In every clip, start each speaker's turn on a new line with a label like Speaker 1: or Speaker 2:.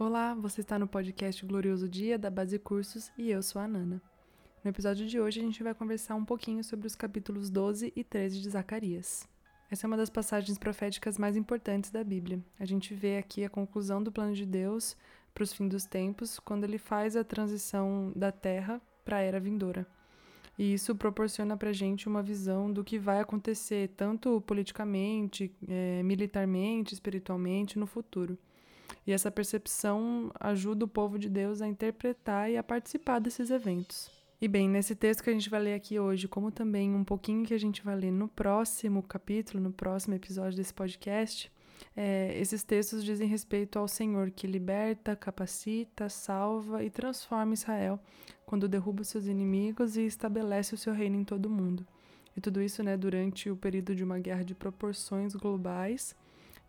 Speaker 1: Olá, você está no podcast Glorioso Dia da Base Cursos e eu sou a Nana. No episódio de hoje a gente vai conversar um pouquinho sobre os capítulos 12 e 13 de Zacarias. Essa é uma das passagens proféticas mais importantes da Bíblia. A gente vê aqui a conclusão do plano de Deus para os fins dos tempos, quando ele faz a transição da terra para a era vindoura. E isso proporciona para a gente uma visão do que vai acontecer, tanto politicamente, é, militarmente, espiritualmente, no futuro. E essa percepção ajuda o povo de Deus a interpretar e a participar desses eventos. E bem, nesse texto que a gente vai ler aqui hoje, como também um pouquinho que a gente vai ler no próximo capítulo, no próximo episódio desse podcast, é, esses textos dizem respeito ao Senhor que liberta, capacita, salva e transforma Israel quando derruba seus inimigos e estabelece o seu reino em todo o mundo. E tudo isso né, durante o período de uma guerra de proporções globais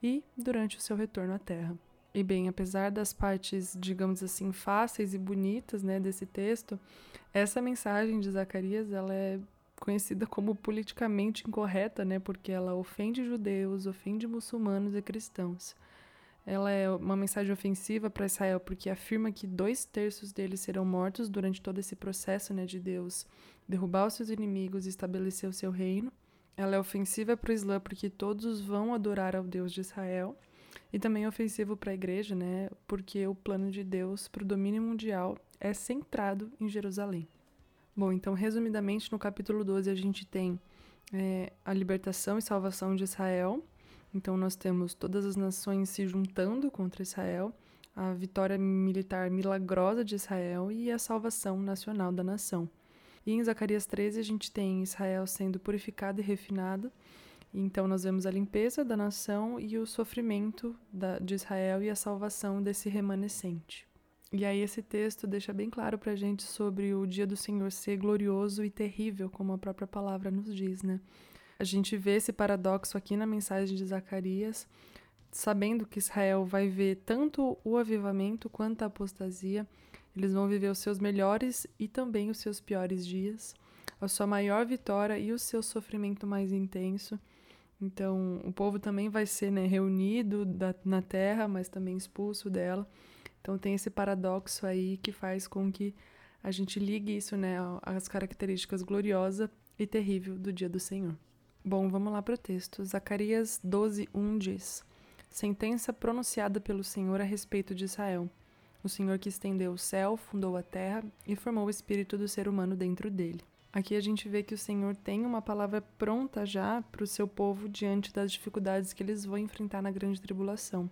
Speaker 1: e durante o seu retorno à Terra. E bem, apesar das partes, digamos assim, fáceis e bonitas, né, desse texto, essa mensagem de Zacarias, ela é conhecida como politicamente incorreta, né, porque ela ofende judeus, ofende muçulmanos e cristãos. Ela é uma mensagem ofensiva para Israel porque afirma que dois terços deles serão mortos durante todo esse processo, né, de Deus derrubar os seus inimigos e estabelecer o seu reino. Ela é ofensiva para o Islã porque todos vão adorar ao Deus de Israel e também ofensivo para a igreja, né? Porque o plano de Deus para o domínio mundial é centrado em Jerusalém. Bom, então, resumidamente, no capítulo 12 a gente tem é, a libertação e salvação de Israel. Então, nós temos todas as nações se juntando contra Israel, a vitória militar milagrosa de Israel e a salvação nacional da nação. E em Zacarias 13 a gente tem Israel sendo purificado e refinado então, nós vemos a limpeza da nação e o sofrimento da, de Israel e a salvação desse remanescente. E aí, esse texto deixa bem claro para a gente sobre o dia do Senhor ser glorioso e terrível, como a própria palavra nos diz, né? A gente vê esse paradoxo aqui na mensagem de Zacarias, sabendo que Israel vai ver tanto o avivamento quanto a apostasia, eles vão viver os seus melhores e também os seus piores dias, a sua maior vitória e o seu sofrimento mais intenso. Então, o povo também vai ser né, reunido da, na terra, mas também expulso dela. Então, tem esse paradoxo aí que faz com que a gente ligue isso né, às características gloriosa e terrível do dia do Senhor. Bom, vamos lá para o texto. Zacarias 12, 1 diz: Sentença pronunciada pelo Senhor a respeito de Israel. O Senhor que estendeu o céu, fundou a terra e formou o espírito do ser humano dentro dele. Aqui a gente vê que o Senhor tem uma palavra pronta já para o seu povo diante das dificuldades que eles vão enfrentar na grande tribulação.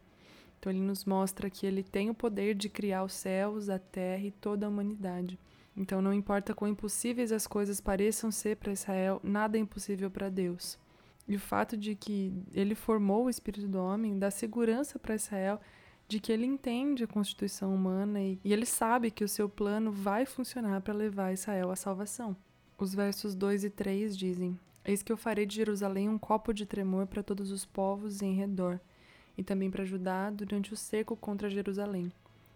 Speaker 1: Então ele nos mostra que ele tem o poder de criar os céus, a terra e toda a humanidade. Então não importa quão impossíveis as coisas pareçam ser para Israel, nada é impossível para Deus. E o fato de que ele formou o espírito do homem dá segurança para Israel de que ele entende a constituição humana e, e ele sabe que o seu plano vai funcionar para levar Israel à salvação. Os versos 2 e 3 dizem: Eis que eu farei de Jerusalém um copo de tremor para todos os povos em redor, e também para Judá durante o cerco contra Jerusalém.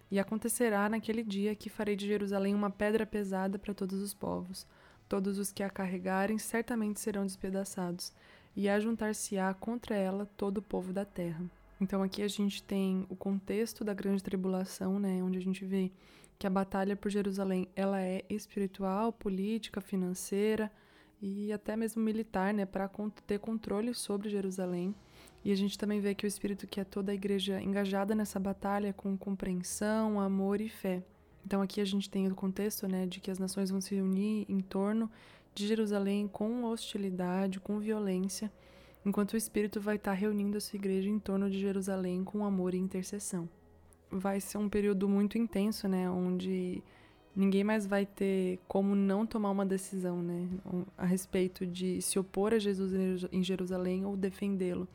Speaker 1: E acontecerá naquele dia que farei de Jerusalém uma pedra pesada para todos os povos. Todos os que a carregarem certamente serão despedaçados, e ajuntar-se-á contra ela todo o povo da terra. Então aqui a gente tem o contexto da grande tribulação, né, onde a gente vê que a batalha por Jerusalém ela é espiritual, política, financeira e até mesmo militar, né, para ter controle sobre Jerusalém. E a gente também vê que o espírito que é toda a igreja engajada nessa batalha com compreensão, amor e fé. Então aqui a gente tem o contexto, né, de que as nações vão se unir em torno de Jerusalém com hostilidade, com violência, enquanto o espírito vai estar reunindo a sua igreja em torno de Jerusalém com amor e intercessão vai ser um período muito intenso, né? Onde ninguém mais vai ter como não tomar uma decisão, né? A respeito de se opor a Jesus em Jerusalém ou defendê-lo.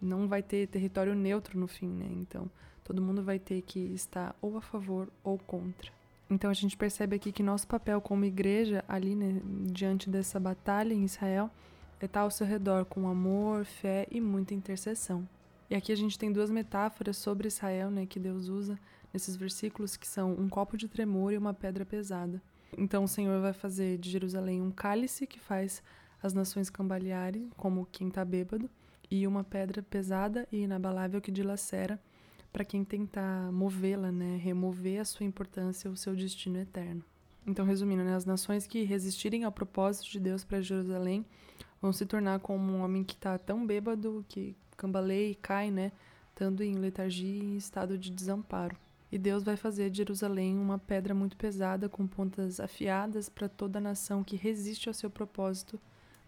Speaker 1: Não vai ter território neutro no fim, né? Então, todo mundo vai ter que estar ou a favor ou contra. Então, a gente percebe aqui que nosso papel como igreja, ali, né, diante dessa batalha em Israel, é estar ao seu redor com amor, fé e muita intercessão. E aqui a gente tem duas metáforas sobre Israel, né, que Deus usa nesses versículos, que são um copo de tremor e uma pedra pesada. Então o Senhor vai fazer de Jerusalém um cálice que faz as nações cambalearem, como quem está bêbado, e uma pedra pesada e inabalável que dilacera, para quem tentar movê-la, né, remover a sua importância, o seu destino eterno. Então, resumindo, né, as nações que resistirem ao propósito de Deus para Jerusalém vão se tornar como um homem que está tão bêbado que cambaleia e cai, né, estando em letargia e em estado de desamparo. E Deus vai fazer de Jerusalém uma pedra muito pesada com pontas afiadas para toda a nação que resiste ao seu propósito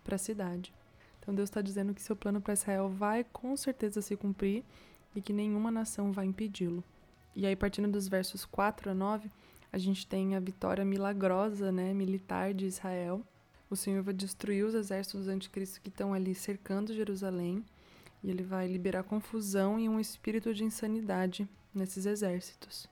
Speaker 1: para a cidade. Então Deus está dizendo que seu plano para Israel vai com certeza se cumprir e que nenhuma nação vai impedi-lo. E aí, partindo dos versos 4 a 9, a gente tem a vitória milagrosa, né, militar de Israel. O Senhor vai destruir os exércitos do anticristo que estão ali cercando Jerusalém, e ele vai liberar confusão e um espírito de insanidade nesses exércitos.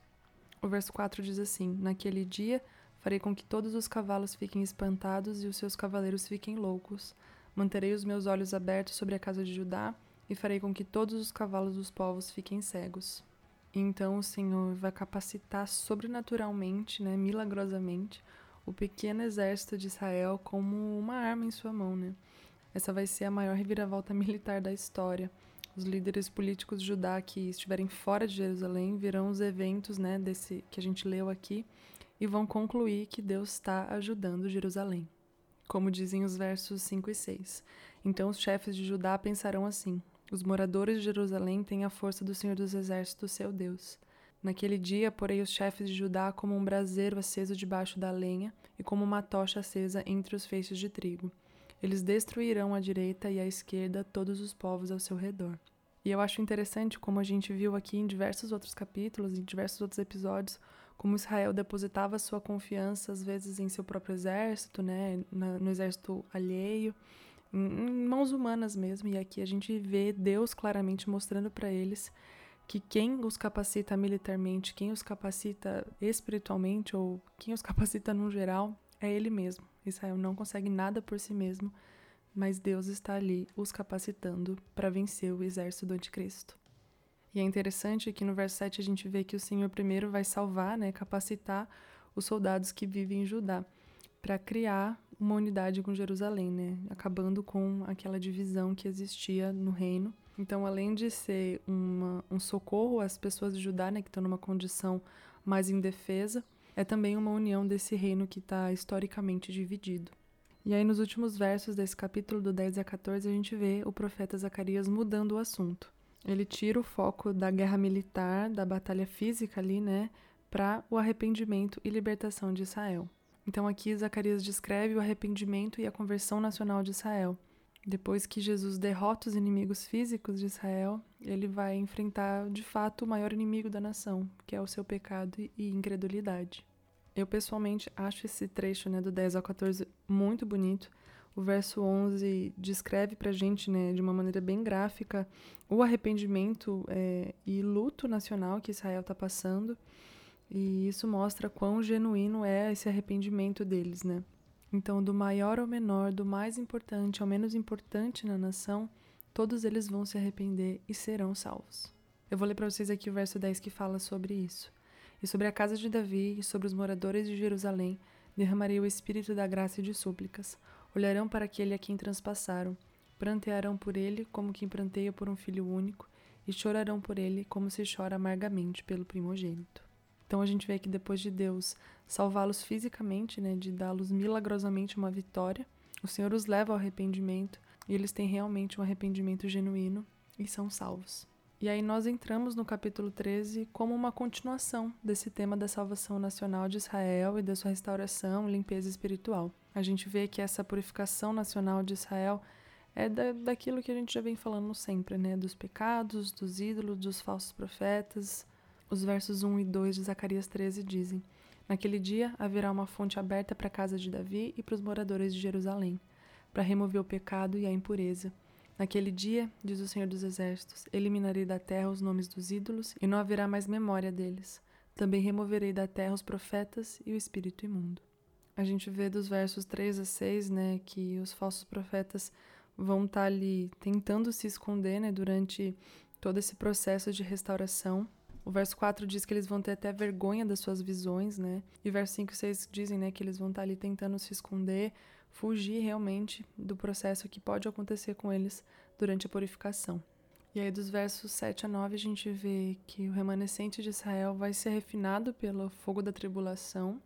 Speaker 1: O verso 4 diz assim: Naquele dia farei com que todos os cavalos fiquem espantados e os seus cavaleiros fiquem loucos. Manterei os meus olhos abertos sobre a casa de Judá e farei com que todos os cavalos dos povos fiquem cegos. Então o Senhor vai capacitar sobrenaturalmente, né, milagrosamente, o pequeno exército de Israel como uma arma em sua mão, né? Essa vai ser a maior reviravolta militar da história. Os líderes políticos de Judá que estiverem fora de Jerusalém verão os eventos, né, desse que a gente leu aqui e vão concluir que Deus está ajudando Jerusalém. Como dizem os versos 5 e 6. Então os chefes de Judá pensarão assim: os moradores de Jerusalém têm a força do Senhor dos Exércitos, seu Deus. Naquele dia, porei os chefes de Judá como um braseiro aceso debaixo da lenha e como uma tocha acesa entre os feixes de trigo. Eles destruirão à direita e à esquerda todos os povos ao seu redor. E eu acho interessante como a gente viu aqui em diversos outros capítulos, em diversos outros episódios, como Israel depositava sua confiança às vezes em seu próprio exército, né, no exército alheio, em mãos humanas mesmo. E aqui a gente vê Deus claramente mostrando para eles que quem os capacita militarmente, quem os capacita espiritualmente ou quem os capacita no geral é Ele mesmo. Israel não consegue nada por si mesmo, mas Deus está ali os capacitando para vencer o exército do anticristo. E é interessante que no verso 7 a gente vê que o Senhor primeiro vai salvar, né, capacitar os soldados que vivem em Judá para criar uma unidade com Jerusalém, né? Acabando com aquela divisão que existia no reino. Então, além de ser uma, um socorro às pessoas de Judá, né, que estão numa condição mais indefesa, é também uma união desse reino que está historicamente dividido. E aí, nos últimos versos desse capítulo, do 10 a 14, a gente vê o profeta Zacarias mudando o assunto. Ele tira o foco da guerra militar, da batalha física ali, né, para o arrependimento e libertação de Israel. Então aqui Zacarias descreve o arrependimento e a conversão nacional de Israel. Depois que Jesus derrota os inimigos físicos de Israel, ele vai enfrentar de fato o maior inimigo da nação, que é o seu pecado e incredulidade. Eu pessoalmente acho esse trecho né, do 10 ao 14 muito bonito. O verso 11 descreve pra gente, né, de uma maneira bem gráfica, o arrependimento é, e luto nacional que Israel está passando. E isso mostra quão genuíno é esse arrependimento deles, né? Então, do maior ao menor, do mais importante ao menos importante na nação, todos eles vão se arrepender e serão salvos. Eu vou ler para vocês aqui o verso 10 que fala sobre isso. E sobre a casa de Davi e sobre os moradores de Jerusalém derramarei o espírito da graça e de súplicas. Olharão para aquele a quem transpassaram, prantearão por ele como quem pranteia por um filho único, e chorarão por ele como se chora amargamente pelo primogênito. Então a gente vê que depois de Deus salvá-los fisicamente, né, de dá-los milagrosamente uma vitória, o Senhor os leva ao arrependimento e eles têm realmente um arrependimento genuíno e são salvos. E aí nós entramos no capítulo 13 como uma continuação desse tema da salvação nacional de Israel e da sua restauração e limpeza espiritual. A gente vê que essa purificação nacional de Israel é da, daquilo que a gente já vem falando sempre, né? Dos pecados, dos ídolos, dos falsos profetas, os versos 1 e 2 de Zacarias 13 dizem: Naquele dia haverá uma fonte aberta para a casa de Davi e para os moradores de Jerusalém, para remover o pecado e a impureza. Naquele dia, diz o Senhor dos Exércitos, eliminarei da terra os nomes dos ídolos e não haverá mais memória deles. Também removerei da terra os profetas e o espírito imundo. A gente vê dos versos 3 a 6, né, que os falsos profetas vão estar tá ali tentando se esconder, né, durante todo esse processo de restauração o verso 4 diz que eles vão ter até vergonha das suas visões, né? E o verso 5 e 6 dizem, né, que eles vão estar ali tentando se esconder, fugir realmente do processo que pode acontecer com eles durante a purificação. E aí, dos versos 7 a 9, a gente vê que o remanescente de Israel vai ser refinado pelo fogo da tribulação,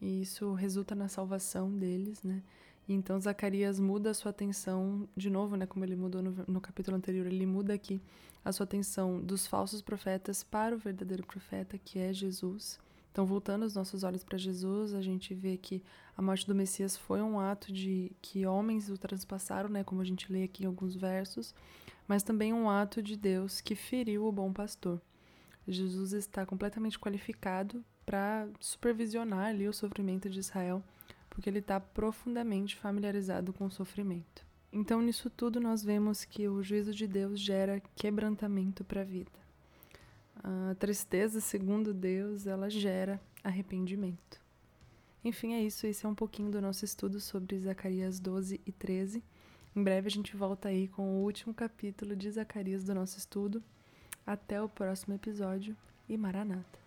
Speaker 1: e isso resulta na salvação deles, né? Então Zacarias muda a sua atenção, de novo, né? Como ele mudou no, no capítulo anterior, ele muda aqui a sua atenção dos falsos profetas para o verdadeiro profeta, que é Jesus. Então, voltando os nossos olhos para Jesus, a gente vê que a morte do Messias foi um ato de que homens o transpassaram, né, como a gente lê aqui em alguns versos, mas também um ato de Deus que feriu o bom pastor. Jesus está completamente qualificado para supervisionar ali o sofrimento de Israel, porque ele está profundamente familiarizado com o sofrimento. Então, nisso tudo, nós vemos que o juízo de Deus gera quebrantamento para a vida. A tristeza, segundo Deus, ela gera arrependimento. Enfim, é isso. Esse é um pouquinho do nosso estudo sobre Zacarias 12 e 13. Em breve a gente volta aí com o último capítulo de Zacarias do nosso estudo. Até o próximo episódio e Maranata!